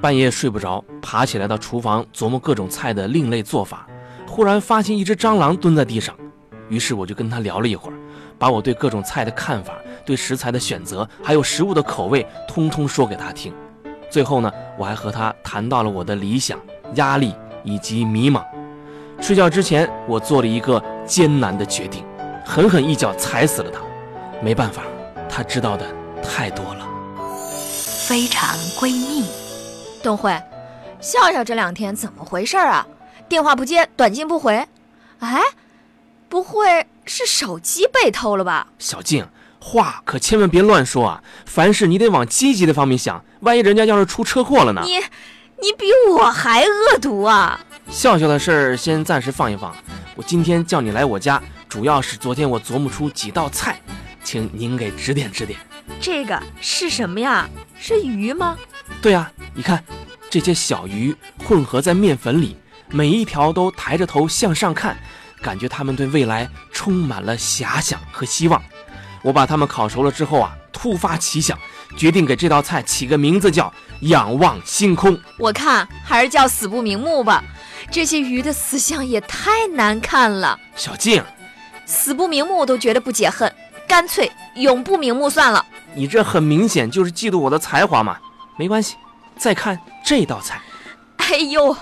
半夜睡不着，爬起来到厨房琢磨各种菜的另类做法，忽然发现一只蟑螂蹲在地上，于是我就跟他聊了一会儿，把我对各种菜的看法、对食材的选择，还有食物的口味，通通说给他听。最后呢，我还和他谈到了我的理想、压力以及迷茫。睡觉之前，我做了一个艰难的决定，狠狠一脚踩死了他。没办法，他知道的太多了。非常闺蜜，东辉，笑笑这两天怎么回事啊？电话不接，短信不回。哎，不会是手机被偷了吧？小静，话可千万别乱说啊！凡事你得往积极的方面想，万一人家要是出车祸了呢？你，你比我还恶毒啊！笑笑的事儿先暂时放一放。我今天叫你来我家，主要是昨天我琢磨出几道菜，请您给指点指点。这个是什么呀？是鱼吗？对啊，你看，这些小鱼混合在面粉里，每一条都抬着头向上看，感觉它们对未来充满了遐想和希望。我把它们烤熟了之后啊，突发奇想，决定给这道菜起个名字叫“仰望星空”。我看还是叫“死不瞑目”吧，这些鱼的死相也太难看了。小静，死不瞑目我都觉得不解恨，干脆永不瞑目算了。你这很明显就是嫉妒我的才华嘛。没关系，再看这道菜。哎呦，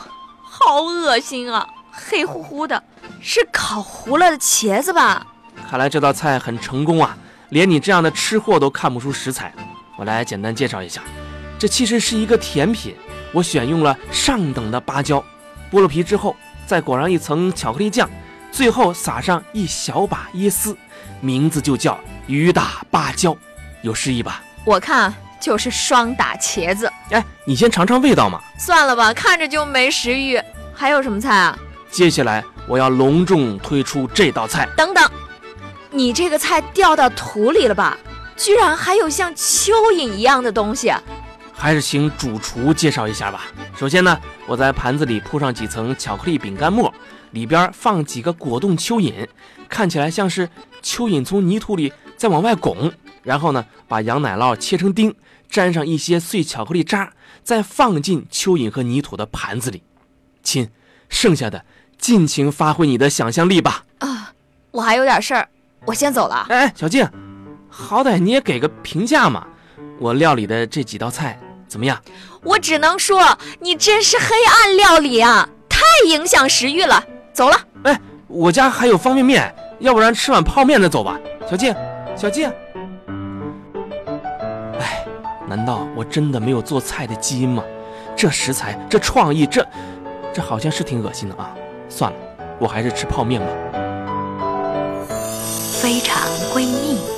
好恶心啊！黑乎乎的，是烤糊了的茄子吧？看来这道菜很成功啊，连你这样的吃货都看不出食材。我来简单介绍一下，这其实是一个甜品。我选用了上等的芭蕉，剥了皮之后再裹上一层巧克力酱，最后撒上一小把椰丝，名字就叫鱼打芭蕉。有诗意吧？我看就是双打茄子。哎，你先尝尝味道嘛。算了吧，看着就没食欲。还有什么菜啊？接下来我要隆重推出这道菜。等等，你这个菜掉到土里了吧？居然还有像蚯蚓一样的东西。还是请主厨介绍一下吧。首先呢，我在盘子里铺上几层巧克力饼干沫，里边放几个果冻蚯蚓，看起来像是蚯蚓从泥土里在往外拱。然后呢，把羊奶酪切成丁，沾上一些碎巧克力渣，再放进蚯蚓和泥土的盘子里。亲，剩下的尽情发挥你的想象力吧。啊，我还有点事儿，我先走了。哎，小静，好歹你也给个评价嘛。我料理的这几道菜怎么样？我只能说你真是黑暗料理啊，太影响食欲了。走了。哎，我家还有方便面，要不然吃碗泡面再走吧。小静，小静。哎，难道我真的没有做菜的基因吗？这食材，这创意，这，这好像是挺恶心的啊。算了，我还是吃泡面吧。非常闺蜜。